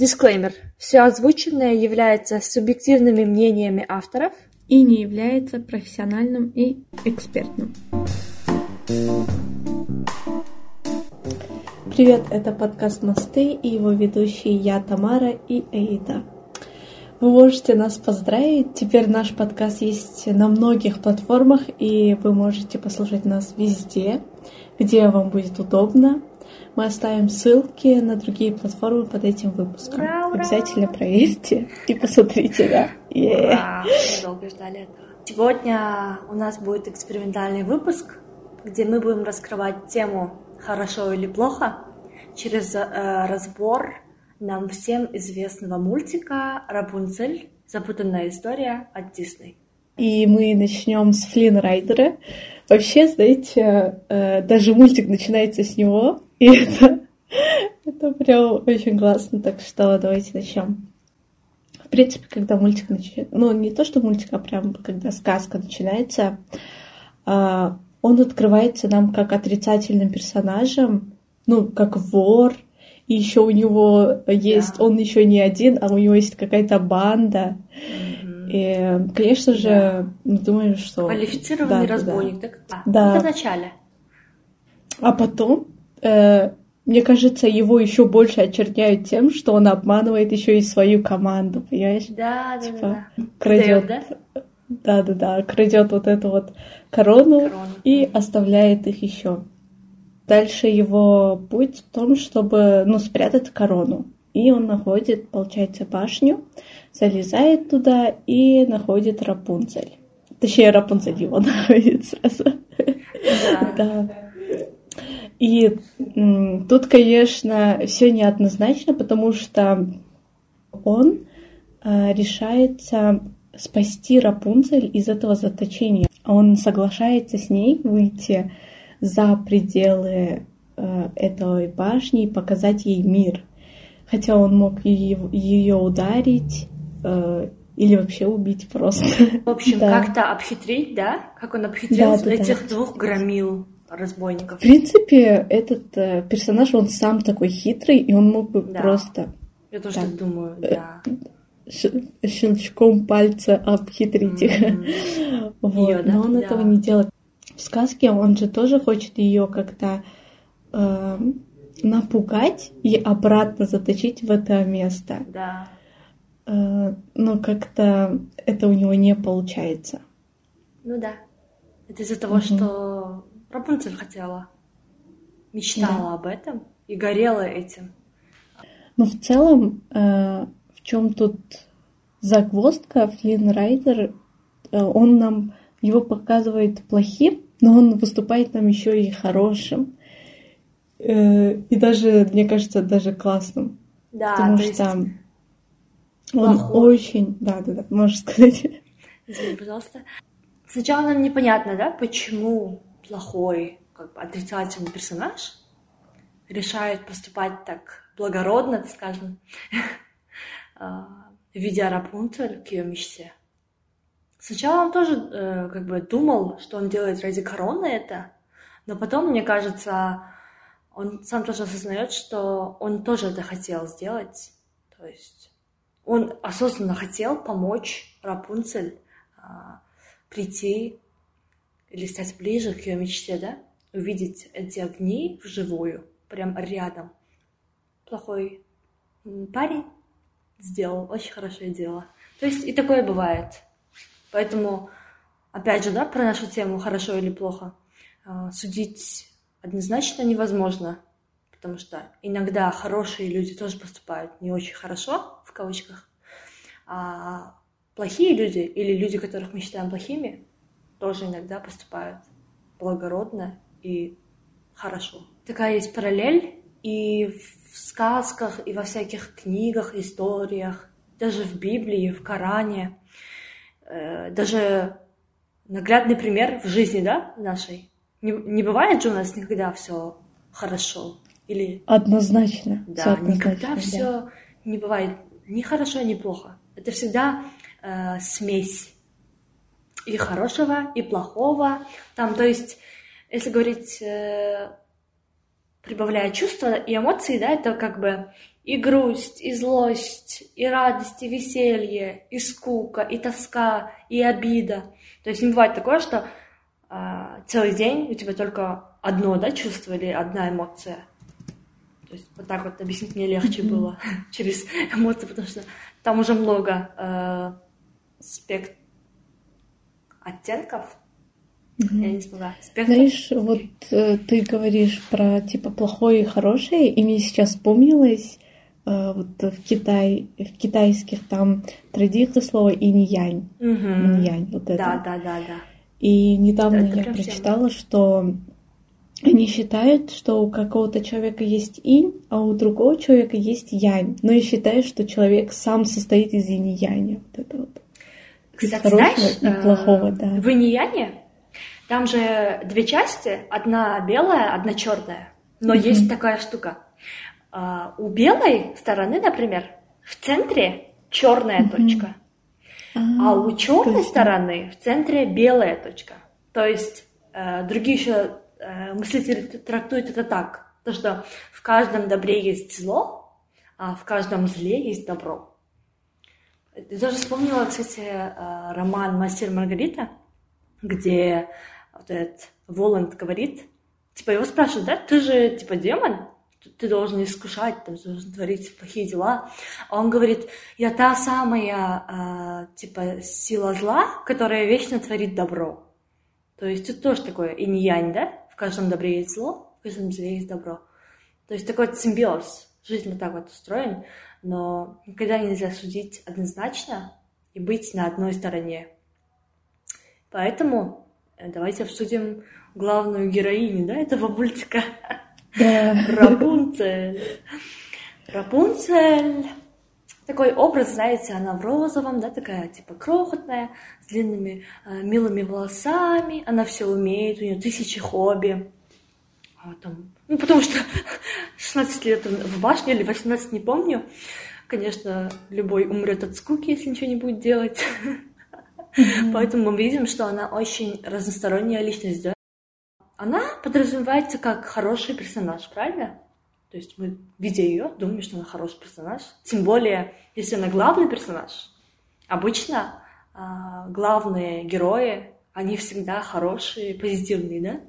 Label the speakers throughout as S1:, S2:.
S1: Дисклеймер. Все озвученное является субъективными мнениями авторов
S2: и не является профессиональным и экспертным. Привет, это подкаст «Мосты» и его ведущие я, Тамара и Эйда. Вы можете нас поздравить. Теперь наш подкаст есть на многих платформах, и вы можете послушать нас везде, где вам будет удобно. Мы оставим ссылки на другие платформы под этим выпуском.
S1: Ура, ура!
S2: Обязательно проверьте и посмотрите, да. Yeah.
S1: Ура! Мы долго ждали этого. Сегодня у нас будет экспериментальный выпуск, где мы будем раскрывать тему «Хорошо или плохо» через э, разбор нам всем известного мультика «Рапунцель. Запутанная история» от Дисней.
S2: И мы начнем с Флинн Райдера. Вообще, знаете, э, даже мультик начинается с него, и это, это прям очень классно. Так что давайте начнем. В принципе, когда мультик начинается, ну не то, что мультик, а прям когда сказка начинается, а, он открывается нам как отрицательным персонажем, ну, как вор, и еще у него есть, да. он еще не один, а у него есть какая-то банда. И, конечно же, да. мы думаем, что...
S1: Квалифицированный да, разбойник, да. так?
S2: Да.
S1: Это в начале.
S2: А потом, э, мне кажется, его еще больше очерняют тем, что он обманывает еще и свою команду, понимаешь?
S1: Да, да,
S2: типа,
S1: да.
S2: Крадет,
S1: да?
S2: Да, да, да, крадет вот эту вот корону,
S1: Корону.
S2: и оставляет их еще. Дальше его путь в том, чтобы ну, спрятать корону. И он находит, получается, башню, залезает туда и находит Рапунцель. Точнее, Рапунцель его находит сразу.
S1: Да.
S2: Да. И тут, конечно, все неоднозначно, потому что он э, решается спасти Рапунцель из этого заточения. Он соглашается с ней выйти за пределы э, этой башни и показать ей мир. Хотя он мог ее ударить э, или вообще убить просто.
S1: В общем,
S2: Да.
S1: как-то обхитрить, да? Как он обхитрил
S2: Да, да, да.
S1: этих двух громил разбойников.
S2: В принципе, этот э, персонаж, он сам такой хитрый, и он мог бы
S1: Да.
S2: просто
S1: Я тоже
S2: Да.
S1: так думаю, да.
S2: щ- щелчком пальца обхитрить их.
S1: Мгм.
S2: Вот.
S1: Её, да?
S2: Но он
S1: Да.
S2: этого не делает. В сказке он же тоже хочет ее как-то э, напугать и обратно заточить в это место.
S1: Да.
S2: Э, но как-то это у него не получается.
S1: Ну да. Это из-за того,
S2: Мгм.
S1: что Рапунцель хотела, мечтала об этом и горела этим.
S2: Но в целом, э, в чем тут загвоздка, Флинн Райдер, э, он нам его показывает плохим, но он выступает нам еще и хорошим. Э, и даже, мне кажется, даже классным.
S1: Да,
S2: потому
S1: то есть,
S2: что он
S1: плохой.
S2: очень... Да, да, да, можешь сказать.
S1: извини, пожалуйста. Сначала нам непонятно, да, почему плохой, как бы отрицательный персонаж решает поступать так благородно, так скажем, а, ведя Рапунцель к ее мечте. Сначала он тоже э, как бы думал, что он делает ради короны это, но потом, мне кажется, он сам тоже осознает, что он тоже это хотел сделать. То есть он осознанно хотел помочь Рапунцель а, прийти или стать ближе к ее мечте, да? Увидеть эти огни вживую, прям рядом. Плохой парень сделал очень хорошее дело. То есть и такое бывает. Поэтому, опять же, да, про нашу тему хорошо или плохо, а, судить однозначно невозможно, потому что иногда хорошие люди тоже поступают не очень хорошо, в кавычках, а плохие люди или люди, которых мы считаем плохими, тоже иногда поступают благородно и хорошо. Такая есть параллель и в сказках, и во всяких книгах, историях, даже в Библии, в Коране. Э, Даже наглядный пример в жизни, да, нашей. Не, не бывает же у нас никогда все хорошо. Или
S2: Однозначно.
S1: да,
S2: однозначно,
S1: никогда
S2: да.
S1: все не бывает ни хорошо, ни плохо. Это всегда э, смесь и хорошего, и плохого. Там, то есть, если говорить, э, прибавляя чувства и эмоции, да, это как бы и грусть, и злость, и радость, и веселье, и скука, и тоска, и обида. То есть не бывает такое, что а, целый день у тебя только одно, да, чувство или одна эмоция. То есть вот так вот объяснить мне легче было через эмоции, потому что там уже много э, спект... оттенков. Mm-hmm. Я не смогла.
S2: Спектр. Знаешь, вот э, ты говоришь про типа плохое и хорошее, и мне сейчас вспомнилось э, вот в Китай, в китайских там традициях слово инь-янь.
S1: Mm-hmm.
S2: Инь-янь, вот это.
S1: Да, да, да, да.
S2: И недавно это я прочитала, всем. что они считают, что у какого-то человека есть инь, а у другого человека есть янь. Но я считаю, что человек сам состоит из инь и яня. Вот это вот.
S1: Кстати, знаешь,
S2: и плохого, да.
S1: в инь яне там же две части, одна белая, одна черная. Но mm-hmm. есть такая штука. А, у белой стороны, например, в центре черная mm-hmm. точка, а, а у черной стороны в центре белая точка. То есть э, другие еще э, мыслители трактуют это так, то что в каждом добре есть зло, а в каждом зле есть добро. Даже вспомнила, кстати, э, роман «Мастер Маргарита», где вот этот Воланд говорит, типа его спрашивают, да, ты же типа демон, ты должен искушать, там, должен творить плохие дела. А он говорит, я та самая, э, типа, сила зла, которая вечно творит добро. То есть это тоже такое инь-янь, да? каждом добре есть зло, в каждом зле есть добро. То есть такой симбиоз. Жизнь вот так вот устроен, но никогда нельзя судить однозначно и быть на одной стороне. Поэтому э, давайте обсудим главную героиню, да, этого мультика. Рапунцель. Рапунцель такой образ, знаете, она в розовом, да, такая типа крохотная, с длинными э, милыми волосами, она все умеет, у нее тысячи хобби. А там, ну, потому что 16 лет в башне или 18, не помню. Конечно, любой умрет от скуки, если ничего не будет делать. Mm-hmm. Поэтому мы видим, что она очень разносторонняя личность, да? Она подразумевается как хороший персонаж, правильно? То есть мы, видя ее, думаем, что она хороший персонаж. Тем более, если она главный персонаж. Обычно а, главные герои, они всегда хорошие, позитивные, да?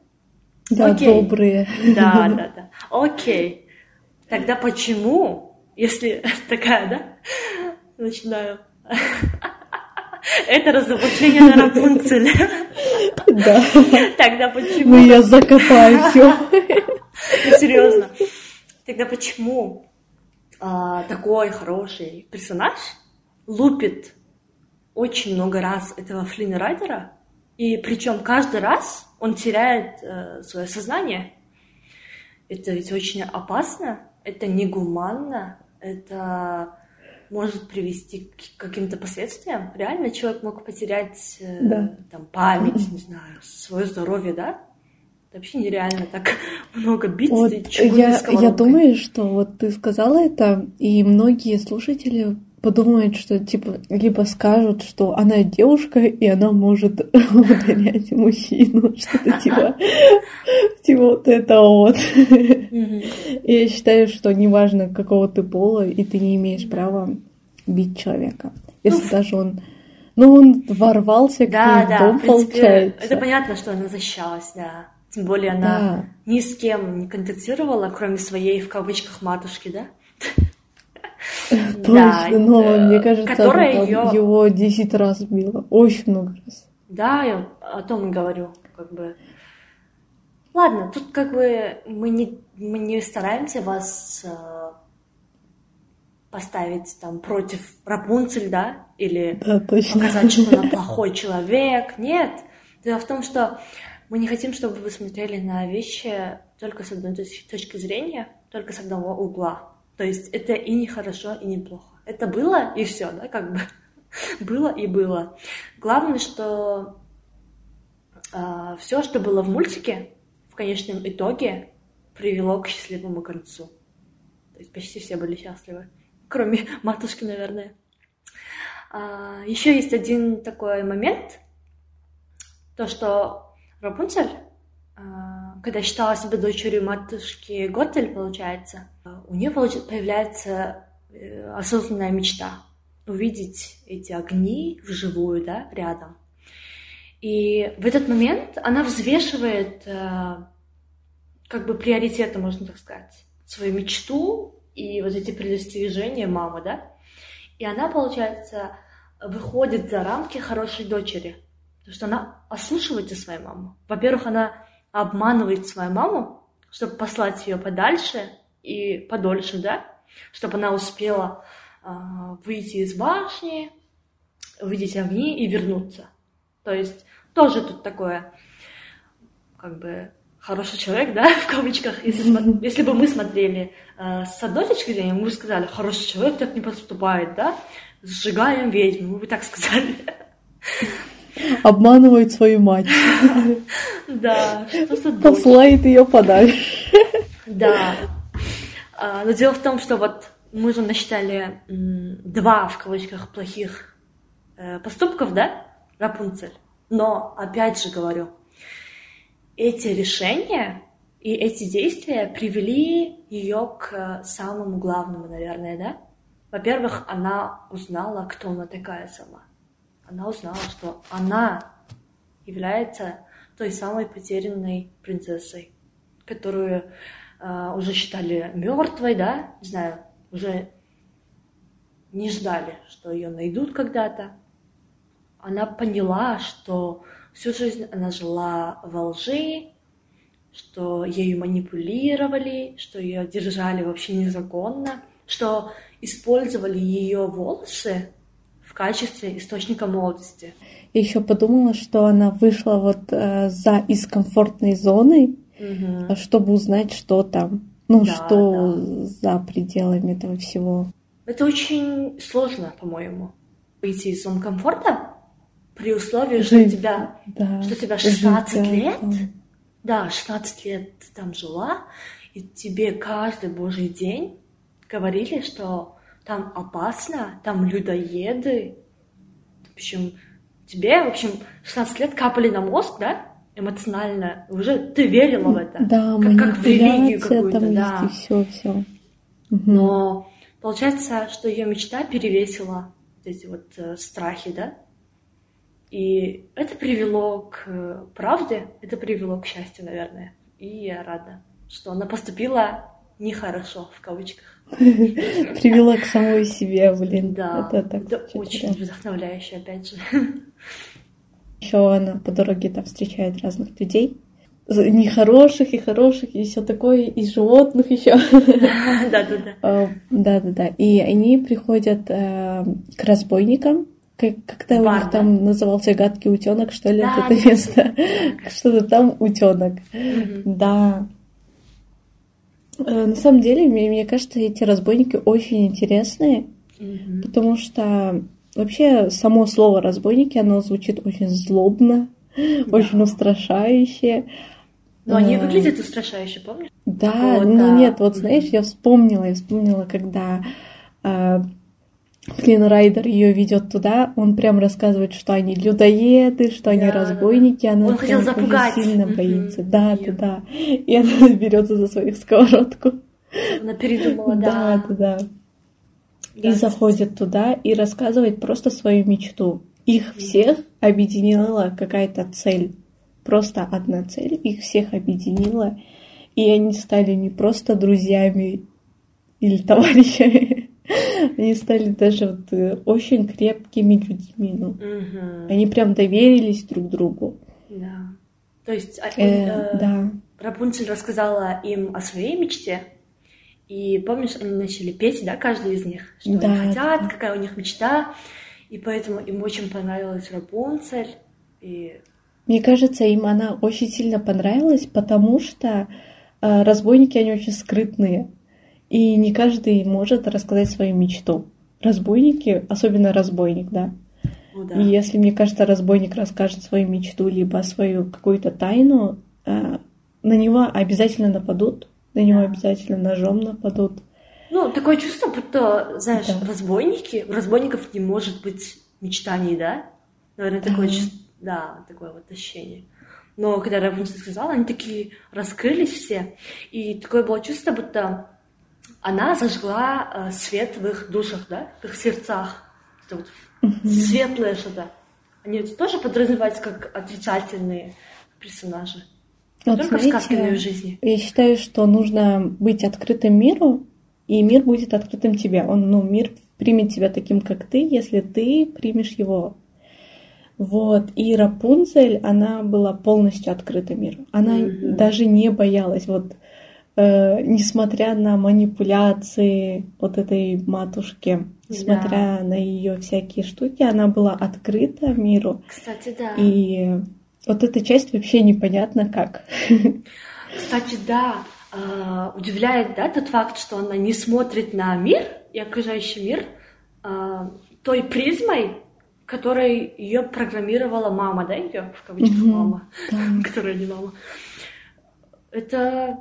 S2: Да, Окей. добрые.
S1: Да, да, да. Окей. Тогда почему, если такая, да, начинаю... Это разоблачение на Рапунцель.
S2: Да.
S1: Тогда почему?
S2: Ну, я закопаю все.
S1: Ну, серьезно. Тогда почему а, такой хороший персонаж лупит очень много раз этого Флина Райдера, и причем каждый раз он теряет э, свое сознание. Это ведь очень опасно, это негуманно, это может привести к каким-то последствиям. Реально человек мог потерять э,
S2: да.
S1: там, память, не знаю, свое здоровье, да? Это вообще нереально так много бить
S2: вот я, я думаю, что вот ты сказала это, и многие слушатели подумают, что типа либо скажут, что она девушка, и она может удалять мужчину, что-то типа, типа вот это вот. Я считаю, что неважно, какого ты пола, и ты не имеешь права бить человека. Если ну, даже он ну, он ворвался к
S1: да,
S2: ней
S1: да,
S2: дом, принципе, получается.
S1: Это понятно, что она защищалась, да. Тем более она да. ни с кем не контактировала, кроме своей, в кавычках, матушки, да?
S2: Точно, но мне кажется, которая его 10 раз била. Очень много раз.
S1: Да, я о том и говорю, как бы. Ладно, тут как бы мы не, мы не стараемся вас э, поставить там против Рапунцель, да, или
S2: да,
S1: показать, что она плохой человек. Нет. Дело в том, что мы не хотим, чтобы вы смотрели на вещи только с одной точки зрения, только с одного угла. То есть это и не хорошо, и не плохо. Это было, и все, да, как бы. было и было. Главное, что э, а, все, что было в мультике, в конечном итоге привело к счастливому концу. То есть почти все были счастливы. Кроме матушки, наверное. А, еще есть один такой момент, то, что Рапунцель, а, когда считала себя дочерью матушки Готель, получается, у нее появляется э, осознанная мечта увидеть эти огни вживую, да, рядом. И в этот момент она взвешивает э, как бы приоритеты, можно так сказать, свою мечту и вот эти предостережения мамы, да. И она, получается, выходит за рамки хорошей дочери. Потому что она ослушивается свою маму. Во-первых, она обманывает свою маму, чтобы послать ее подальше и подольше, да, чтобы она успела э, выйти из башни, увидеть огни и вернуться. То есть тоже тут такое, как бы, хороший человек, да, в кавычках, если, если бы мы смотрели э, с одной точки зрения, мы бы сказали, хороший человек так не поступает, да, сжигаем ведьму, мы бы так сказали.
S2: Обманывает свою мать.
S1: Да, что
S2: Посылает ее подальше.
S1: Да. А, но дело в том, что вот мы же насчитали два, в кавычках, плохих э, поступков, да, Рапунцель. Но, опять же говорю, эти решения и эти действия привели ее к самому главному, наверное, да? Во-первых, она узнала, кто она такая сама. Она узнала, что она является той самой потерянной принцессой, которую э, уже считали мертвой, да, не знаю, уже не ждали, что ее найдут когда-то. Она поняла, что всю жизнь она жила во лжи, что ею манипулировали, что ее держали вообще незаконно, что использовали ее волосы в качестве источника молодости.
S2: Я еще подумала, что она вышла вот э, за из комфортной зоны, угу. чтобы узнать, что там, ну да, что да. за пределами этого всего.
S1: Это очень сложно, по-моему, выйти из зоны комфорта при условии, что тебя, да, что тебя 16 жить, лет, да. да, 16 лет ты там жила, и тебе каждый божий день говорили, что там опасно, там людоеды. В общем, тебе, в общем, 16 лет капали на мозг, да, эмоционально, уже ты верила в это.
S2: Да,
S1: как, как в религию какую-то, да.
S2: Все, все.
S1: Но получается, что ее мечта перевесила эти вот э, страхи, да? И это привело к э, правде, это привело к счастью, наверное. И я рада, что она поступила нехорошо, в кавычках.
S2: Привела к самой себе, блин.
S1: Да, это, так, это очень вдохновляюще, опять же.
S2: Еще она по дороге там встречает разных людей. Нехороших и хороших, и все такое, и животных еще.
S1: Да, да, да.
S2: Да, да, да. И они приходят э, к разбойникам, как, как-то у них там назывался гадкий утенок, что ли, да, это место. Что-то там утенок. Да. Э, на самом деле, мне, мне кажется, эти разбойники очень интересные, mm-hmm. потому что вообще само слово разбойники, оно звучит очень злобно, да. очень устрашающе.
S1: Но они а, выглядят устрашающе, помнишь?
S2: Да, вот, ну да. нет, вот знаешь, я вспомнила, я вспомнила, когда Флинн Райдер ее ведет туда, он прям рассказывает, что они людоеды, что они да, разбойники, она
S1: он хотел запугать.
S2: сильно боится. Да, да, да. И она берется за свою сковородку.
S1: Она передумала, да.
S2: Да, да, да. И заходит туда и рассказывает просто свою мечту. Их всех объединила какая-то цель. Просто одна цель их всех объединила. И они стали не просто друзьями или товарищами, они стали даже вот э, очень крепкими людьми. Ну. Угу. Они прям доверились друг другу.
S1: Да. То есть а, э, э, да. Рапунцель рассказала им о своей мечте, и помнишь, они начали петь, да, каждый из них, что да, они хотят, да. какая у них мечта, и поэтому им очень понравилась Рапунцель. И...
S2: Мне кажется, им она очень сильно понравилась, потому что э, разбойники, они очень скрытные. И не каждый может рассказать свою мечту. Разбойники, особенно разбойник, да.
S1: О, да.
S2: И если, мне кажется, разбойник расскажет свою мечту, либо свою какую-то тайну, э, на него обязательно нападут, на него обязательно ножом нападут.
S1: Ну, такое чувство, будто, знаешь, да. разбойники, у разбойников не может быть мечтаний, да? Наверное, такое, да. да, такое вот ощущение. Но когда Рапунцель сказала, они такие раскрылись все. И такое было чувство, будто она зажгла э, свет в их душах, да, в их сердцах. Вот светлое что-то. Они тоже подразумеваются как отрицательные персонажи.
S2: Вот
S1: Только в сказке, но и в жизни.
S2: Я считаю, что нужно быть открытым миру, и мир будет открытым тебе. Он, ну, мир примет тебя таким, как ты, если ты примешь его. Вот. И Рапунцель, она была полностью открыта миру. Она
S1: Мгм.
S2: даже не боялась. Вот э, несмотря на манипуляции вот этой матушки, несмотря на ее всякие штуки, она была открыта миру.
S1: Кстати, да.
S2: И вот эта часть вообще непонятно как.
S1: Кстати, да, э, удивляет, да, тот факт, что она не смотрит на мир и окружающий мир э, той призмой, которой ее программировала мама, да, ее в кавычках мама,
S2: Да.
S1: которая не мама. Это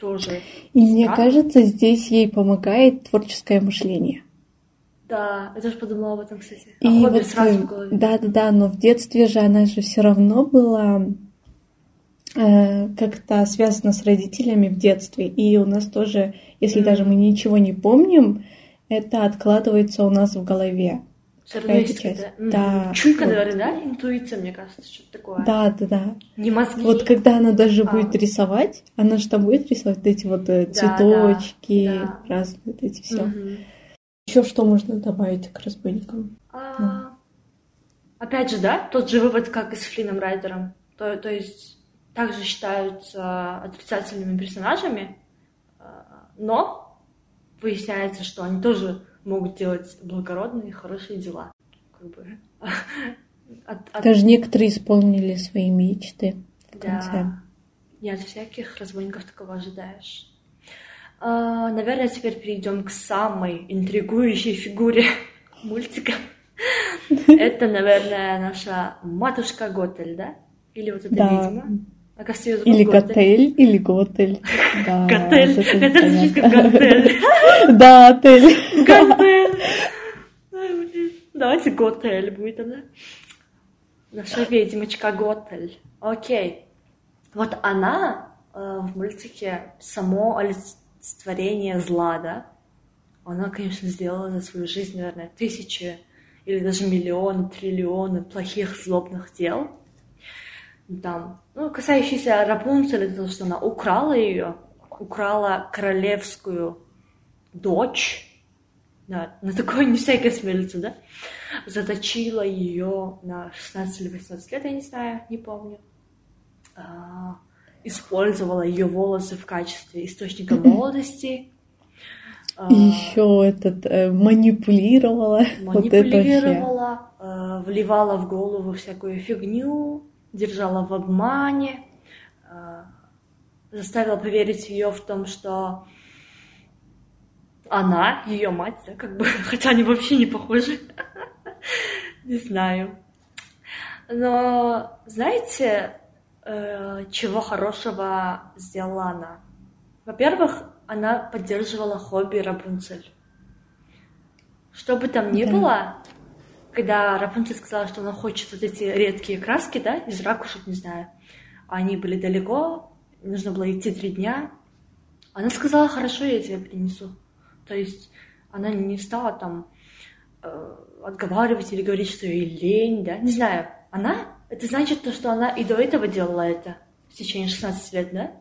S1: тоже,
S2: И мне
S1: Странно.
S2: кажется, здесь ей помогает творческое мышление.
S1: да, я тоже подумала об этом, кстати. А
S2: И вот,
S1: сразу в
S2: э,
S1: голове.
S2: да, да, да, но в детстве же она же все равно была э, как-то связана с родителями в детстве. И у нас тоже, если
S1: Мгм.
S2: даже мы ничего не помним, это откладывается у нас в голове.
S1: Всё равно есть
S2: часть. Да,
S1: Чуйка,
S2: вот.
S1: наверное, да? Интуиция, мне кажется, что-то такое.
S2: Да, да, да.
S1: Не мозги.
S2: Вот когда она даже
S1: А.
S2: будет рисовать, она же там будет рисовать вот эти вот э,
S1: Да,
S2: цветочки,
S1: да.
S2: разные вот эти все.
S1: Мгм.
S2: Еще что можно добавить к разбойникам?
S1: А, Опять же, да, тот же вывод, как и с Флином Райдером. То, то есть также считаются отрицательными персонажами, а, но выясняется, что они тоже могут делать благородные, хорошие дела. Как бы. От- от-
S2: Даже некоторые исполнили свои мечты в конце.
S1: да. Не от всяких разбойников такого ожидаешь. А, наверное, теперь перейдем к самой интригующей фигуре мультика. Это, наверное, наша матушка Готель, да? Или вот эта
S2: Да.
S1: ведьма? А?
S2: Или
S1: Готель.
S2: Или Готель. Да,
S1: Готель.
S2: это
S1: звучит как. Готель.
S2: Да, отель.
S1: Готель. Давайте Готель будет она. Наша ведьмочка Готель. Окей. Вот она э, в мультике само олицетворение зла, да? Она, конечно, сделала за свою жизнь, наверное, тысячи или даже миллионы, триллионы плохих злобных дел. Там, ну, касающиеся Рапунцель, это то, что она украла ее, украла королевскую дочь, да, на такое не всякий осмелится, да? Заточила ее на 16 или 18 лет, я не знаю, не помню. А, использовала ее волосы в качестве источника молодости. А,
S2: еще этот э, манипулировала. Вот это
S1: манипулировала, э, вливала в голову всякую фигню, держала в обмане, э, заставила поверить ее в том, что она, ее мать, да, как бы, хотя они вообще не похожи. Не знаю. Но знаете, э, чего хорошего сделала она? Во-первых, она поддерживала хобби Рапунцель. Что бы там ни
S2: Да.
S1: было, когда Рапунцель сказала, что она хочет вот эти редкие краски, да, из ракушек, не знаю, они были далеко, нужно было идти три дня, она сказала, хорошо, я тебе принесу. То есть она не стала там э, отговаривать или говорить, что ей лень, да, не знаю. Она, это значит то, что она и до этого делала это в течение 16 лет, да?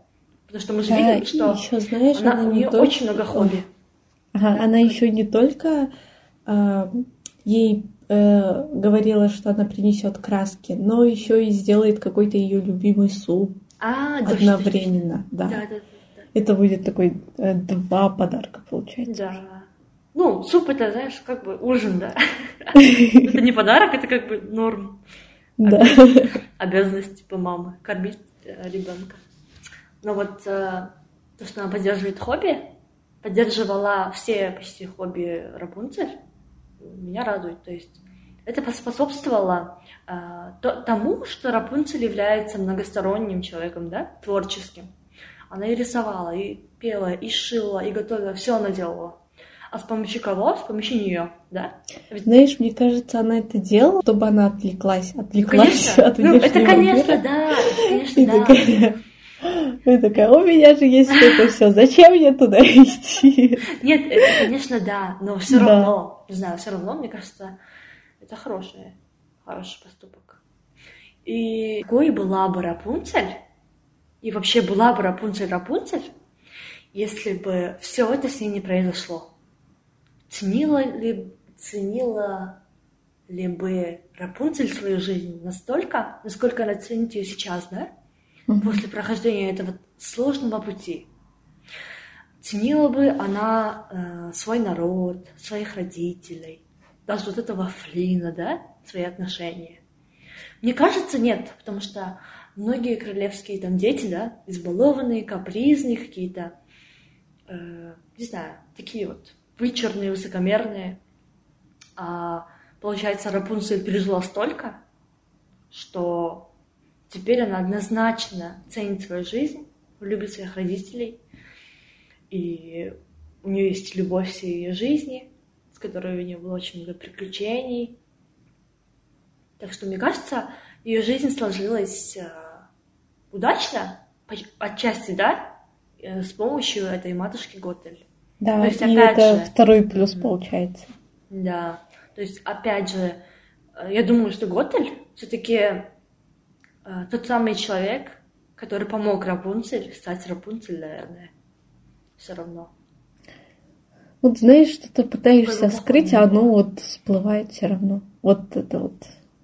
S1: Потому что мы же
S2: Да,
S1: видим, что
S2: еще, знаешь,
S1: она,
S2: она
S1: у
S2: не
S1: нее
S2: только-
S1: очень много хобби.
S2: Ага, она еще не только а, ей э, говорила, что она принесет краски, но еще и сделает какой-то ее любимый суп
S1: А,
S2: одновременно. Да.
S1: Да, да, да.
S2: Это будет такой э, два подарка, получается.
S1: Да. Ну, суп это, знаешь, как бы ужин, да. Это не подарок, это как бы норм.
S2: Да.
S1: Обязанность типа мамы кормить ребенка. Но вот э, то, что она поддерживает хобби, поддерживала все почти хобби Рапунцель, меня радует. То есть это поспособствовало э, то- тому, что Рапунцель является многосторонним человеком, да, творческим. Она и рисовала, и пела, и шила, и готовила, все она делала. а с помощью кого? С помощью нее, да?
S2: Ведь... Знаешь, мне кажется, она это делала, чтобы она отвлеклась, отвлеклась
S1: конечно.
S2: от
S1: ну, это, конечно,
S2: мира.
S1: да, конечно, да.
S2: такая, и такая, у меня же есть это все, зачем мне туда идти?
S1: Нет, это, конечно, да, но все
S2: Да.
S1: равно, не знаю, все равно, мне кажется, это хороший, хороший поступок. И какой была бы Рапунцель, и вообще была бы Рапунцель Рапунцель, если бы все это с ней не произошло? Ценила ли, ценила ли бы Рапунцель свою жизнь настолько, насколько она ценит ее сейчас, да? После прохождения этого сложного пути. Ценила бы она э, свой народ, своих родителей, даже вот этого Флина, да, свои отношения. Мне кажется, нет, потому что многие королевские там дети, да, избалованные, капризные какие-то, э, не знаю, такие вот вычурные, высокомерные. А получается, Рапунцель пережила столько, что теперь она однозначно ценит свою жизнь, любит своих родителей, и у нее есть любовь всей ее жизни, с которой у нее было очень много приключений. Так что, мне кажется, ее жизнь сложилась э, удачно, отчасти, да, э, с помощью этой матушки Готель.
S2: Да,
S1: То есть,
S2: и
S1: опять
S2: это
S1: же-
S2: второй плюс получается.
S1: Да, то есть, опять же, э, я думаю, что Готель все-таки тот самый человек, который помог Рапунцель стать Рапунцель, наверное, все равно.
S2: Вот знаешь, что ты пытаешься
S1: Какой
S2: скрыть, а оно вот всплывает все равно. Вот это вот,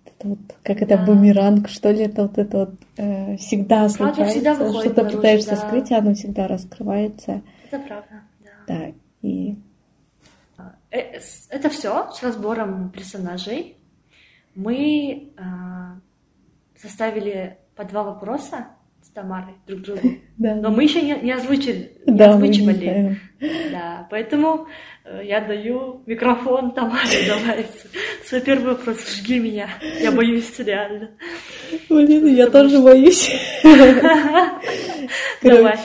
S2: это вот, как это
S1: Да.
S2: бумеранг, что ли, это вот это вот э, всегда
S1: Правда
S2: случается.
S1: всегда выходит
S2: Что-то
S1: наружу,
S2: пытаешься
S1: да.
S2: скрыть, а оно всегда раскрывается.
S1: Это правда, да.
S2: Да, и
S1: Э, с- Это все с разбором персонажей. Мы э, составили по два вопроса с Тамарой друг другу,
S2: да,
S1: но мы еще не, не озвучили, не
S2: да, мы не
S1: озвучивали. Да, поэтому э, я даю микрофон Тамаре, давай. Свой первый вопрос, жги меня. Я боюсь реально.
S2: Блин, я
S1: Потому
S2: тоже боюсь.
S1: Давай.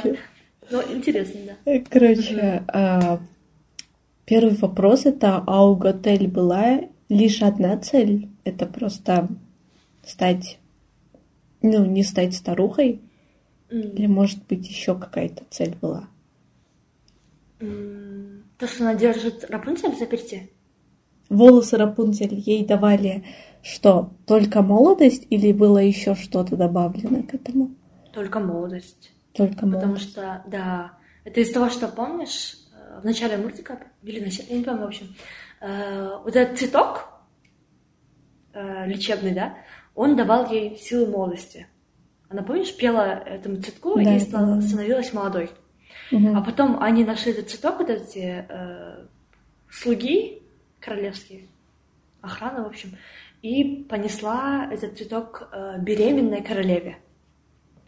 S1: Ну, интересно, да.
S2: э, короче, а, первый вопрос это, а у Готель была лишь одна цель? Это просто стать, ну, не стать старухой?
S1: М,
S2: Или, может быть, еще какая-то цель была?
S1: м, То, что она держит Рапунцель в заперти?
S2: Волосы Рапунцель ей давали что? Только молодость или было еще что-то добавлено к этому?
S1: Только молодость.
S2: Только
S1: Потому
S2: молодость.
S1: что, да, это из того, что помнишь, э, в начале мультика, или начале, я не помню, в общем, э, вот этот цветок э, лечебный, да, он давал ей силы молодости. Она, помнишь, пела этому цветку
S2: Да,
S1: и стала- становилась молодой.
S2: Мгм.
S1: А потом они нашли этот цветок, вот эти э, слуги королевские, охрана, в общем, и понесла этот цветок э, беременной королеве.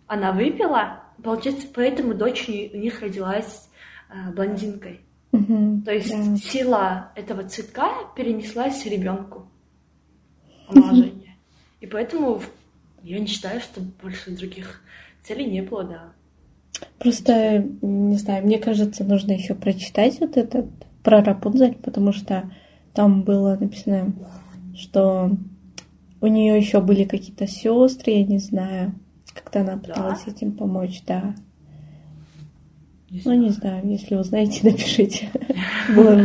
S1: Она выпила, получается, поэтому дочь у них- родилась э, блондинкой.
S2: Мгм.
S1: То есть
S2: Да.
S1: сила этого цветка перенеслась ребенку омоложения. И поэтому я не считаю, что больше других целей не было, да.
S2: Просто, не знаю, мне кажется, нужно еще прочитать вот этот про Рапунцель, потому что там было написано, что у нее еще были какие-то сестры, я не знаю, как-то она пыталась этим помочь, да.
S1: Не
S2: Ну, не знаю, если вы знаете, напишите. Было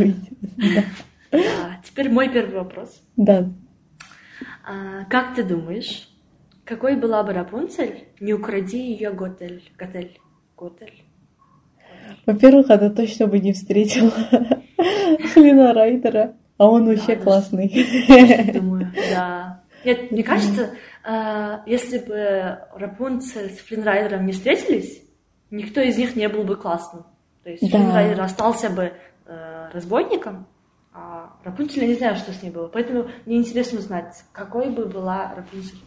S2: да.
S1: А, теперь мой первый вопрос.
S2: Да.
S1: А, как ты думаешь, какой была бы Рапунцель, не укради ее Готель? Готель? Готель?
S2: Во-первых, она точно бы не встретила Флина Райдера, а он вообще
S1: Да,
S2: классный.
S1: Думаю, да. Нет, мне кажется, а, если бы Рапунцель с Флинрайдером не встретились, никто из них не был бы классным. То есть
S2: Да.
S1: Флинрайдер остался бы э, разбойником, а Рапунцель, я не знаю, что с ней было. Поэтому мне интересно узнать, какой бы была Рапунцель.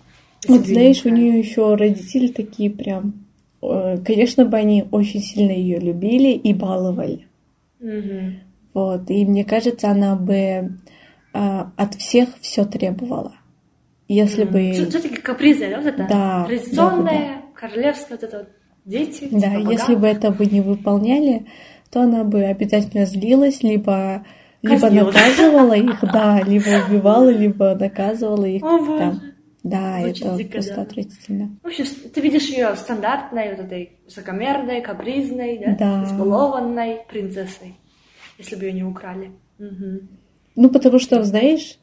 S2: Вот знаешь, у
S1: не
S2: нее еще родители такие прям. э, Конечно бы они очень сильно ее любили и баловали.
S1: Мгм.
S2: Вот. И мне кажется, она бы а, от всех все требовала. Если бы.
S1: Все-таки капризная, да, вот это
S2: Да,
S1: традиционная, королевская, вот это вот дети.
S2: Да,
S1: типа
S2: если бы это бы не выполняли, то она бы обязательно злилась, либо либо наказывала их, да, либо убивала, либо наказывала их.
S1: О,
S2: да. Да,
S1: Звучит
S2: это
S1: дико,
S2: просто
S1: да.
S2: отвратительно.
S1: В общем, ты видишь ее стандартной, вот этой высокомерной, капризной, да?
S2: Да.
S1: избалованной принцессой, если бы ее не украли. Мгм.
S2: Ну, потому что, знаешь,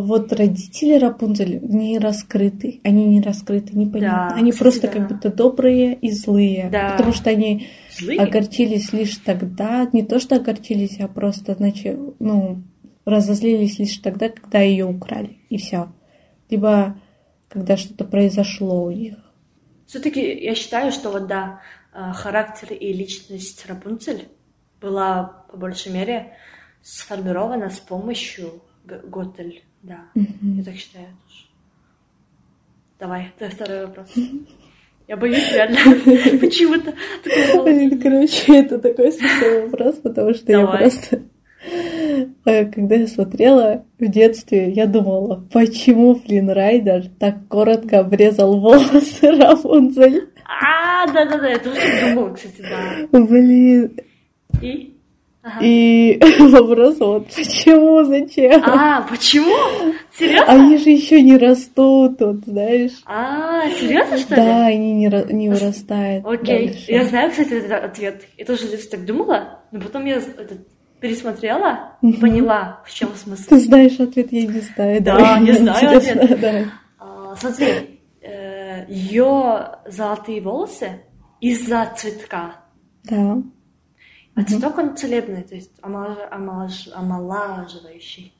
S2: вот родители Рапунцель не раскрыты. Они не раскрыты, непонятно.
S1: Да,
S2: они
S1: кстати,
S2: просто
S1: да.
S2: как будто добрые и злые.
S1: Да.
S2: Потому что они
S1: Злые?
S2: огорчились лишь тогда, не то что огорчились, а просто, значит, ну, разозлились лишь тогда, когда ее украли. И все. Либо когда что-то произошло у них.
S1: Все-таки я считаю, что вот да, э, характер и личность Рапунцель была по большей мере сформирована с помощью Готель. Да,
S2: Мгм.
S1: я так считаю тоже. Давай, твой второй вопрос. Я боюсь реально почему-то.
S2: короче, это такой смешной вопрос, потому что я просто... э, Когда я смотрела в детстве, я думала, почему Флинн Райдер так коротко обрезал волосы Рапунцель?
S1: А, да-да-да, я тоже думала, кстати, да.
S2: Блин,
S1: И? Ага.
S2: и вопрос вот, почему, зачем?
S1: А, почему? Серьезно?
S2: Они же еще не растут, вот, знаешь.
S1: А, серьезно, что ли?
S2: Да, они не, не вырастают.
S1: Окей.
S2: дальше.
S1: Я знаю, кстати, этот ответ. Я тоже детстве так думала, но потом я этот, пересмотрела и
S2: Мгм.
S1: поняла, в чем смысл.
S2: Ты знаешь ответ, я не знаю.
S1: Да, не знаю
S2: интересно,
S1: ответ. А, смотри, ее золотые волосы из-за цветка.
S2: Да.
S1: А цветок он целебный, то есть омолаж- омолаж- омолаживающий.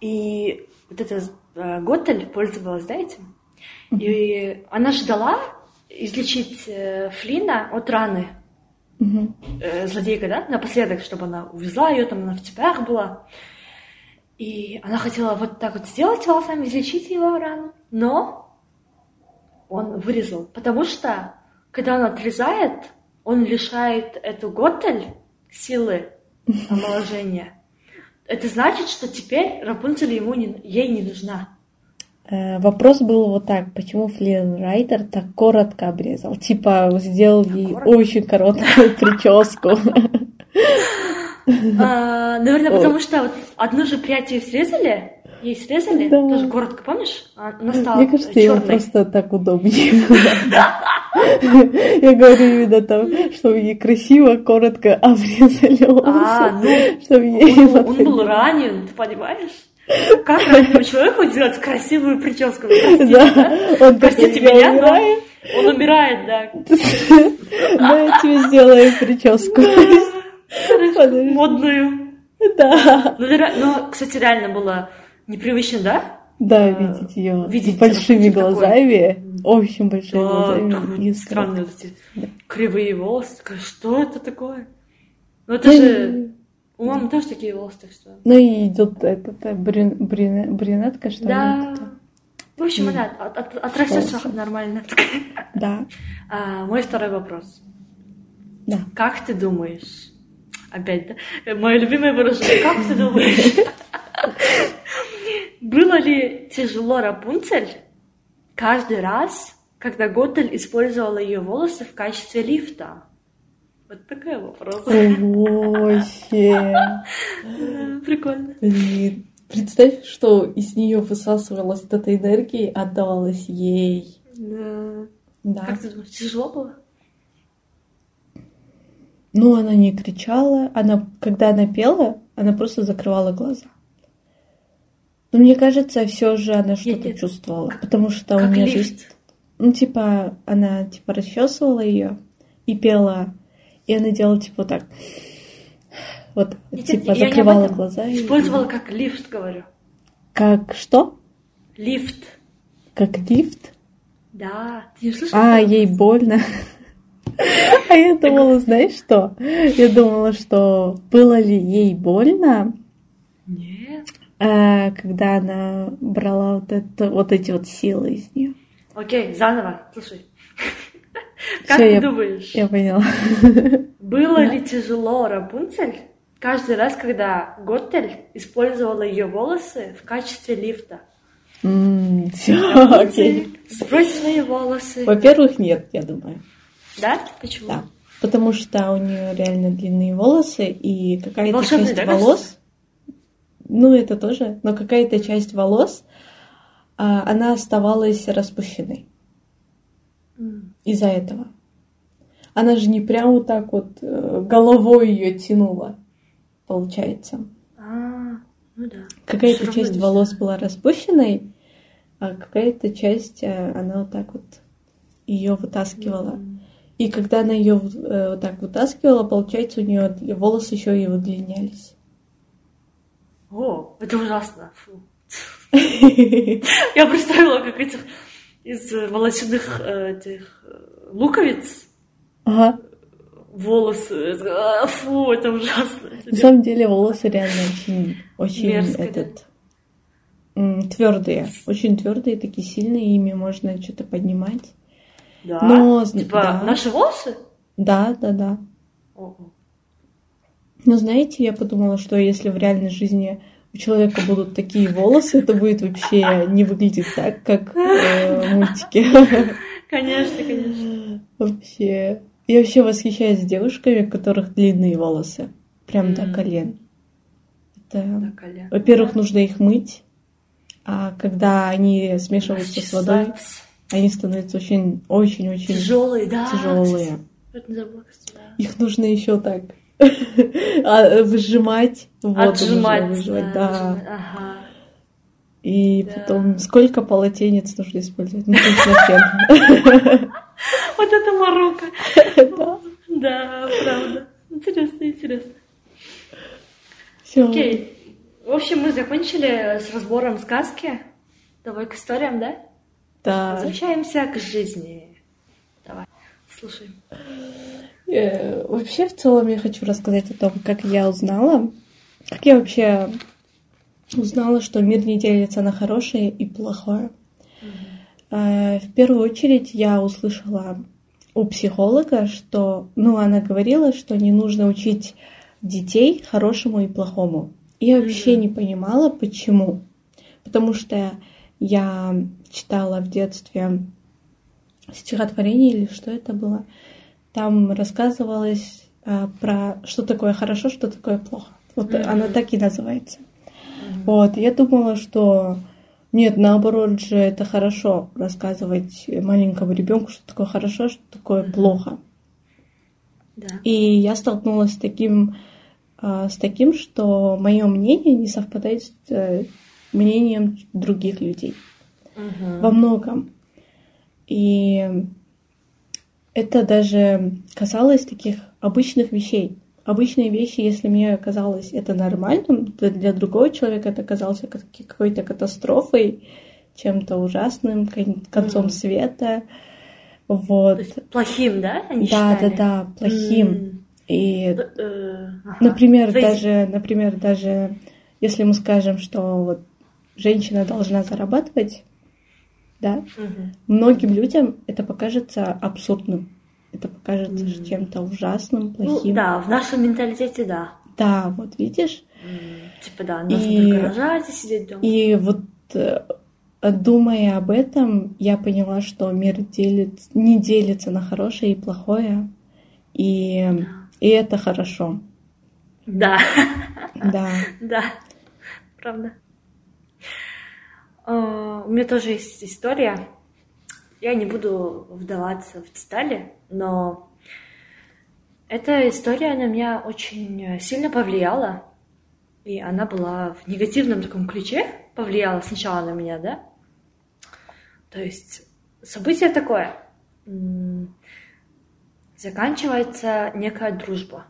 S1: И вот эта э, Готель пользовалась, да, этим? И она ждала излечить э, Флина от раны
S2: Мгм.
S1: э, злодейка, да, напоследок, чтобы она увезла ее, там она в цепях была. И она хотела вот так вот сделать волосами, излечить его рану, но он вырезал, потому что когда он отрезает, он лишает эту готель силы омоложения. Это значит, что теперь Рапунцель ему не, ей не нужна.
S2: Э, Вопрос был вот так, почему Флинн Райдер так коротко обрезал? Типа сделал ей
S1: коротко?
S2: очень короткую прическу.
S1: А, наверное, потому что одну же прядь ей срезали, ей срезали, тоже коротко, помнишь? А Она стала
S2: Мне кажется,
S1: черной.
S2: просто так удобнее. Я говорю именно там, чтобы ей красиво, коротко обрезали
S1: А,
S2: волосы.
S1: ну,
S2: Чтобы ей
S1: он, был- ранен, ты понимаешь? Как раненому человеку сделать красивую прическу? Простите,
S2: Да,
S1: да?
S2: он
S1: Простите меня,
S2: «Я
S1: но он умирает, да.
S2: но я тебе сделаю прическу.
S1: Модную.
S2: Да.
S1: Ну, ре- ну, кстати, реально было непривычно, да?
S2: Да,
S1: А,
S2: видеть ее
S1: видеть
S2: большими глазами, очень большими
S1: Да,
S2: глазами.
S1: вот эти
S2: Да.
S1: кривые волосы. Что это такое? Ну, это же... У мамы тоже такие волосы, так что...
S2: Ну и идет этот э, брюн- брюне- брюнетка, что ли?
S1: Да.
S2: это.
S1: В общем, она от- от- отрастётся
S2: Волосы.
S1: нормально.
S2: Да,
S1: А, мой второй вопрос.
S2: да.
S1: Как ты думаешь? Опять, да? Мое любимое выражение. Как ты думаешь? Было ли тяжело Рапунцель каждый раз, когда Готель использовала ее волосы в качестве лифта? Вот такой вопрос.
S2: Вообще.
S1: Прикольно.
S2: Представь, что из нее высасывалась эта энергия и отдавалась ей.
S1: Да.
S2: Да.
S1: Как ты думаешь, тяжело было?
S2: Ну, она не кричала. Она, когда она пела, она просто закрывала глаза. Но мне кажется, все же она что-то
S1: нет.
S2: чувствовала, потому что у нее
S1: лифт.
S2: есть Ну, типа, она, типа, расчесывала ее и пела, и она делала, типа, так. Вот,
S1: Нет,
S2: типа,
S1: я не об
S2: закрывала глаза. и-
S1: Использовала как лифт, говорю.
S2: Как что?
S1: Лифт.
S2: Как лифт?
S1: Да. Ты не слышал?
S2: А, ей больно. А я думала, знаешь что? Я думала, что было ли ей больно,
S1: Нет.
S2: А, когда она брала вот, это, вот эти вот силы из нее.
S1: Окей, заново. Слушай. Как ты думаешь,
S2: Я поняла.
S1: было ли тяжело Рапунцель каждый раз, когда Готель использовала ее волосы в качестве лифта?
S2: Все, окей.
S1: Сбрось свои волосы.
S2: Во-первых, нет, я думаю.
S1: Да? Почему?
S2: Да. потому что у нее реально длинные волосы, и какая-то часть волос, ну это тоже, но какая-то часть волос, а, она оставалась распущенной из-за этого. Она же не прям вот так вот э, головой ее тянула, получается.
S1: А, ну да.
S2: Какая-то часть волос была распущенной, а какая-то часть, э, она вот так вот ее вытаскивала.
S1: М.
S2: И когда она ее вот так вытаскивала, получается, у нее волосы еще и удлинялись.
S1: О, это ужасно. Фу. Я представила, как этих из волосяных э, этих э, луковиц
S2: Ага.
S1: волосы. А, Фу, это ужасно.
S2: На самом деле волосы реально очень, очень
S1: Мерзко, да?
S2: этот твердые, очень твердые, такие сильные, ими можно что-то поднимать.
S1: Да?
S2: Но,
S1: Типа
S2: да.
S1: наши волосы?
S2: Да, да, да.
S1: О-о.
S2: Но знаете, я подумала, что если в реальной жизни у человека будут такие волосы, это будет вообще не выглядеть так, как э, мультике.
S1: Конечно, конечно.
S2: Вообще. Я вообще восхищаюсь девушками, у которых длинные волосы. Прям до
S1: М.
S2: колен. Это,
S1: Так, Аля.
S2: во-первых, нужно их мыть, а когда они смешиваются с водой, они становятся очень, очень, очень
S1: Тяжелые, да.
S2: тяжелые.
S1: Да.
S2: Их нужно еще так выжимать, в воду нужно
S1: Отжимать.
S2: выжимать,
S1: да. Ага.
S2: И
S1: Да.
S2: потом сколько полотенец нужно использовать? Ну.
S1: Вот это Марокко.
S2: Да.
S1: Да, правда. Интересно, интересно.
S2: Всё.
S1: Окей. В общем, мы закончили с разбором сказки. Давай к историям, да?
S2: Да.
S1: Возвращаемся к жизни. Давай, слушай.
S2: Э, Вообще, в целом, я хочу рассказать о том, как я узнала, как я вообще узнала, что мир не делится на хорошее и плохое. Э, В первую очередь я услышала у психолога, что, ну, она говорила, что не нужно учить детей хорошему и плохому. И я вообще не понимала, почему. Потому что я читала в детстве стихотворение или что это было. Там рассказывалось а, про что такое хорошо, что такое плохо. Вот
S1: Мгм.
S2: она так и называется. Вот, я думала, что нет, наоборот же это хорошо рассказывать маленькому ребенку, что такое хорошо, что такое
S1: Мгм.
S2: плохо.
S1: Да.
S2: И я столкнулась с таким, а, с таким, что мое мнение не совпадает с э, мнением других людей
S1: Мгм.
S2: во многом. И это даже касалось таких обычных вещей. Обычные вещи, если мне казалось это нормальным, то для другого человека это казалось как- какой-то катастрофой, чем-то ужасным, кон- концом
S1: Мгм.
S2: света.
S1: То
S2: Вот.
S1: есть плохим, да? Они
S2: Да, да,
S1: считали?
S2: да, плохим.
S1: М.
S2: И
S1: Д- э, ага.
S2: Например,
S1: То есть-
S2: даже, например, даже если мы скажем, что вот женщина должна зарабатывать, да,
S1: Мгм.
S2: многим людям это покажется абсурдным. Это покажется
S1: Мгм.
S2: чем-то ужасным,
S1: Ну,
S2: плохим.
S1: да, в нашем менталитете, да.
S2: Да, вот видишь.
S1: М, Типа, да, нужно
S2: И-
S1: только рожать и сидеть дома.
S2: И вот э, думая об этом, я поняла, что мир делит, не делится на хорошее и плохое. И,
S1: Да.
S2: и это хорошо.
S1: Да,
S2: Да.
S1: да, правда. А, У меня тоже есть история. Я не буду вдаваться в детали, но эта история на меня очень сильно повлияла. И она была в негативном таком ключе, повлияла сначала на меня, да? То есть событие такое. Заканчивается некая дружба.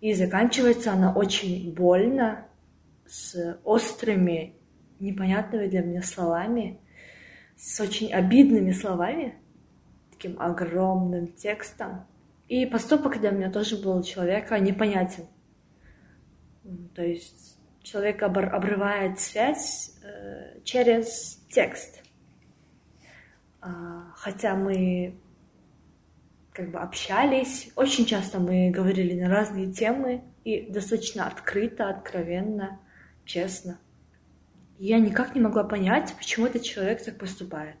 S1: И заканчивается она очень больно, с острыми, непонятными для меня словами, с очень обидными словами, таким огромным текстом. И поступок для меня тоже был человека непонятен. То есть человек обрывает связь э, через текст. А, Хотя мы как бы общались, очень часто мы говорили на разные темы и достаточно открыто, откровенно, честно. И я никак не могла понять, почему этот человек так поступает.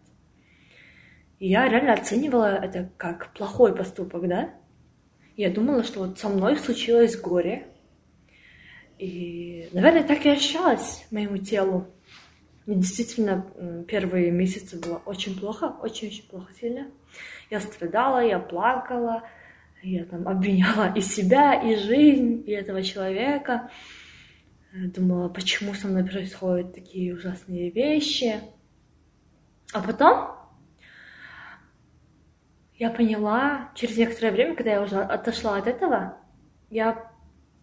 S1: И я реально оценивала это как плохой поступок, да? Я думала, что вот со мной случилось горе. И, наверное, так и ощущалось моему телу. Мне действительно первые месяцы было очень плохо, очень-очень плохо сильно. Я страдала, я плакала, я там обвиняла и себя, и жизнь, и этого человека. Думала, почему со мной происходят такие ужасные вещи. А потом я поняла, через некоторое время, когда я уже отошла от этого, я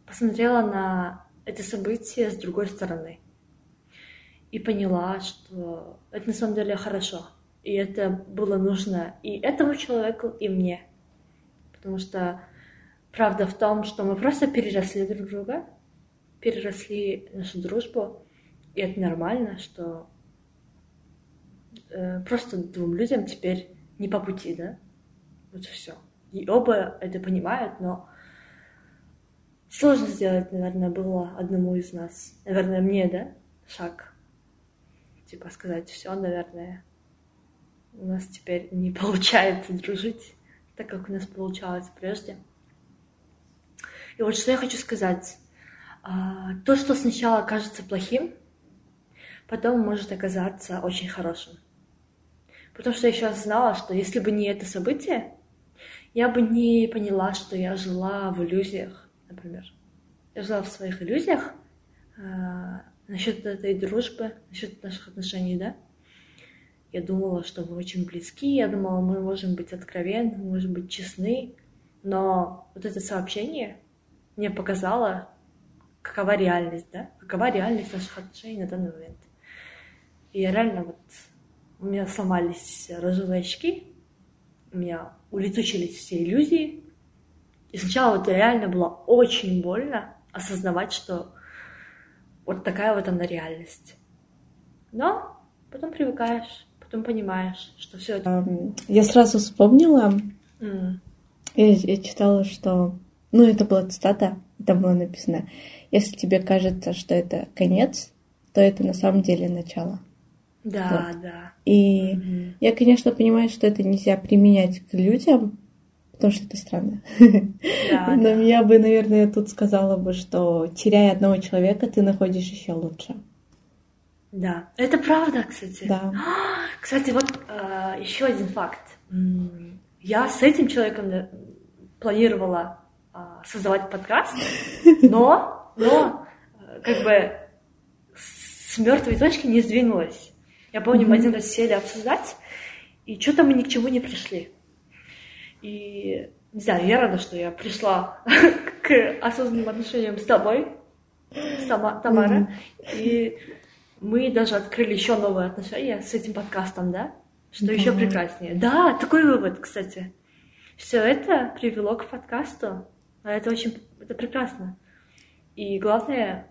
S1: посмотрела на это событие с другой стороны и поняла, что это на самом деле хорошо. И это было нужно и этому человеку, и мне. Потому что правда в том, что мы просто переросли друг друга, переросли нашу дружбу, и это нормально, что э, просто двум людям теперь не по пути, да? Вот все. И оба это понимают, но сложно сделать, наверное, было одному из нас. Наверное, мне, да, шаг. Типа сказать, все, наверное, у нас теперь не получается дружить, так как у нас получалось прежде. И вот что я хочу сказать. А, то, что сначала кажется плохим, потом может оказаться очень хорошим. Потому что я еще знала, что если бы не это событие, я бы не поняла, что я жила в иллюзиях, например. Я жила в своих иллюзиях э, насчет этой дружбы, насчет наших отношений, да. Я думала, что мы очень близки, я думала, мы можем быть откровенны, мы можем быть честны, но вот это сообщение мне показало, какова реальность, да, какова реальность наших отношений на данный момент. И я реально вот, у меня сломались розовые очки, у меня улетучились все иллюзии. И сначала вот реально было очень больно осознавать, что вот такая вот она реальность. Но потом привыкаешь, потом понимаешь, что все это...
S2: Я сразу вспомнила, mm. я, я читала, что... Ну, это была цитата, там было написано, если тебе кажется, что это конец, то это на самом деле начало.
S1: Да, вот. да.
S2: И угу. я, конечно, понимаю, что это нельзя применять к людям, потому что это странно. Да, Но да. я бы, наверное, тут сказала бы, что теряя одного человека, ты находишь еще лучше.
S1: Да, это правда, кстати.
S2: Да.
S1: Кстати, вот э, еще один факт. Я с этим человеком э, планировала э, создавать подкаст, но, но э, как бы с мертвой точки не сдвинулась. Я помню, мы один раз сели обсуждать, и что-то мы ни к чему не пришли. И не знаю, я рада, что я пришла к осознанным отношениям с тобой, с Тома, Тамара. И мы даже открыли еще новые отношения с этим подкастом, да? Что да. еще прекраснее. Да, такой вывод, кстати. Все это привело к подкасту. А это очень это прекрасно. И главное,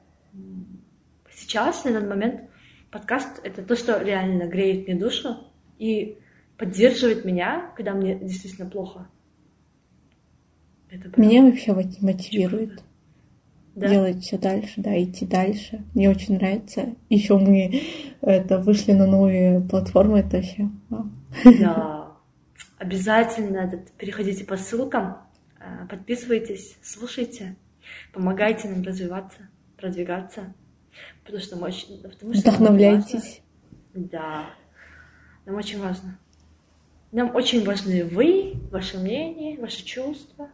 S1: сейчас, на этот момент, подкаст — это то, что реально греет мне душу и поддерживает меня, когда мне действительно плохо.
S2: Это. Меня вообще мотивирует да? делать все дальше, да, идти дальше. Мне очень нравится. Еще мы это вышли на новые платформы, это вообще. Вау.
S1: Да. Обязательно переходите по ссылкам, э, подписывайтесь, слушайте, помогайте нам развиваться, продвигаться. Потому что мы очень... Потому что
S2: Вдохновляйтесь.
S1: Да. Нам очень важно. Нам очень важны вы, ваше мнение, ваши чувства.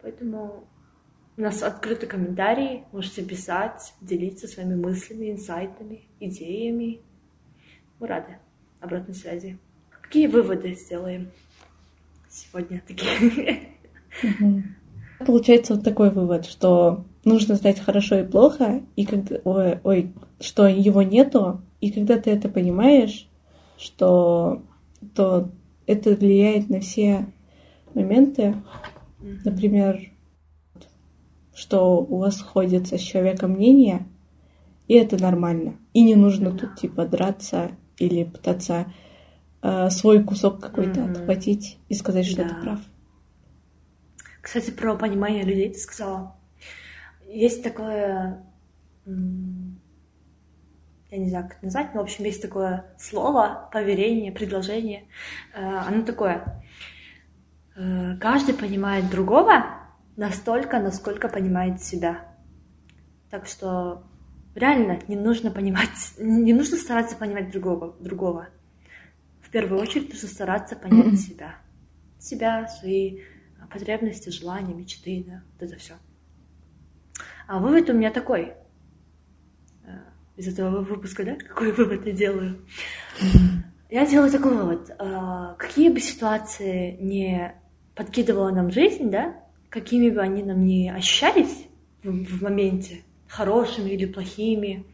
S1: Поэтому у нас открыты комментарии, можете писать, делиться своими мыслями, инсайтами, идеями. Мы рады обратной связи. Какие выводы сделаем сегодня такие?
S2: Получается вот такой вывод, что нужно знать хорошо и плохо, и когда, ой, ой, что его нету, и когда ты это понимаешь, что то это влияет на все моменты, например, что у вас сходится с человеком мнение, и это нормально. И не нужно тут типа драться или пытаться э, свой кусок какой-то mm-hmm. отхватить и сказать, что да. ты прав.
S1: Кстати, про понимание людей ты сказала. Есть такое, я не знаю, как это назвать, но, в общем, есть такое слово, поверение, предложение. Э, оно такое. э, каждый понимает другого настолько, насколько понимает себя. Так что реально не нужно понимать, не нужно стараться понимать другого, другого. В первую очередь нужно стараться понять себя. Себя, свои потребности, желания, мечты, да, вот это все. А вывод у меня такой. Э, из этого выпуска, да? Какой вывод я делаю? Я делаю такой вывод. Э, какие бы ситуации не подкидывала нам жизнь, да, какими бы они нам не ощущались в, в моменте, хорошими или плохими,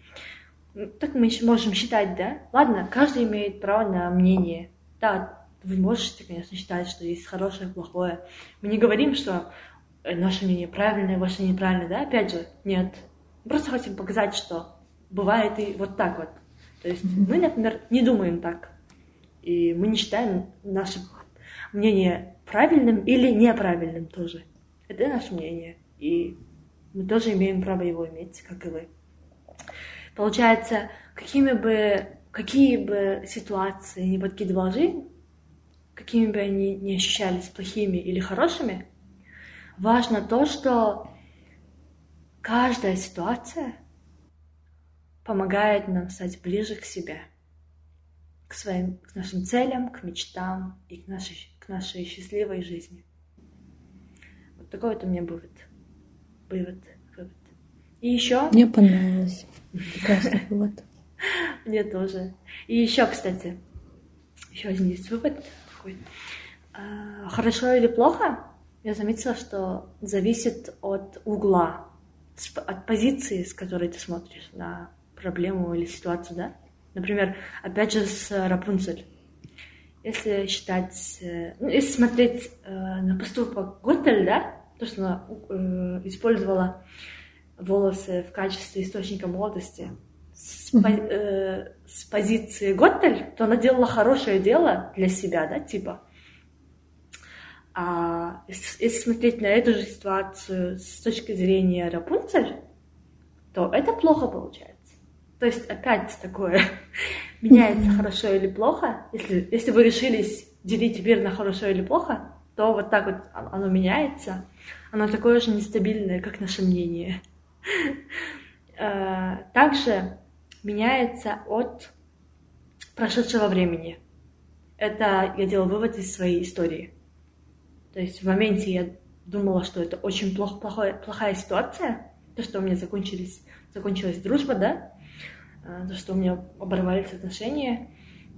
S1: так мы можем считать, да? Ладно, каждый имеет право на мнение. Да, вы можете, конечно, считать, что есть хорошее, плохое. Мы не говорим, что э, наше мнение правильное, ваше неправильное, да? Опять же, нет. Мы просто хотим показать, что бывает и вот так вот. То есть мы, например, не думаем так. И мы не считаем наше мнение правильным или неправильным тоже. Это наше мнение. И мы тоже имеем право его иметь, как и вы. Получается, какими бы, какие бы ситуации не подкидывала жизнь, какими бы они ни ощущались плохими или хорошими, важно то, что каждая ситуация помогает нам стать ближе к себе, к своим, к нашим целям, к мечтам и к нашей, к нашей счастливой жизни. Вот такой вот у меня вывод. Вывод. вывод. И еще...
S2: Мне понравилось. Прекрасный вывод.
S1: Мне тоже. И еще, кстати, еще один есть вывод такой. А, хорошо или плохо? Я заметила, что зависит от угла, от позиции, с которой ты смотришь на проблему или ситуацию, да? Например, опять же, с Рапунцель. Если считать, э, ну, если смотреть э, на поступок Готель, да, то, что она э, использовала волосы в качестве источника молодости с, по, э, с позиции Готель, то она делала хорошее дело для себя, да, типа. А если смотреть на эту же ситуацию с точки зрения Рапунцель, то это плохо получается. То есть опять такое меняется хорошо или плохо. Если, если вы решились делить мир на хорошо или плохо, то вот так вот оно меняется. Оно такое же нестабильное, как наше мнение. Э, также меняется от прошедшего времени. Это я делала вывод из своей истории. То есть в моменте я думала, что это очень плохо, плохая, плохая ситуация, то, что у меня закончились, закончилась дружба, да, а, то, что у меня оборвались отношения.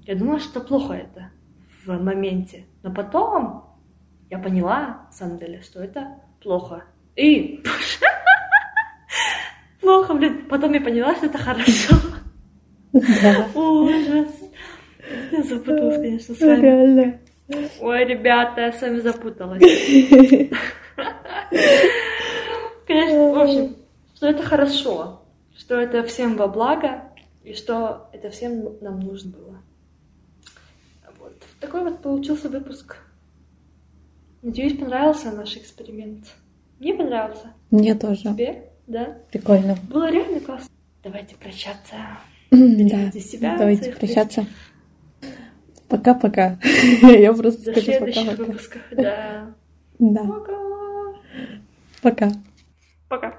S1: Я думала, что плохо это в моменте. Но потом я поняла, на самом деле, что это плохо. И плохо, блин. Потом я поняла, что это хорошо. Ужас. Я запуталась, конечно, с вами. Реально. Ой, ребята, я с вами запуталась. Конечно, в общем, что это хорошо, что это всем во благо, и что это всем нам нужно было. Вот. Такой вот получился выпуск. Надеюсь, понравился наш эксперимент. Мне понравился.
S2: Мне тоже.
S1: Тебе? Да?
S2: Прикольно.
S1: Было реально классно. Давайте прощаться.
S2: Да, себя, давайте прощаться. Пока-пока. Я просто
S1: До следующих выпусков, да.
S2: Да.
S1: Пока.
S2: Пока.
S1: Пока.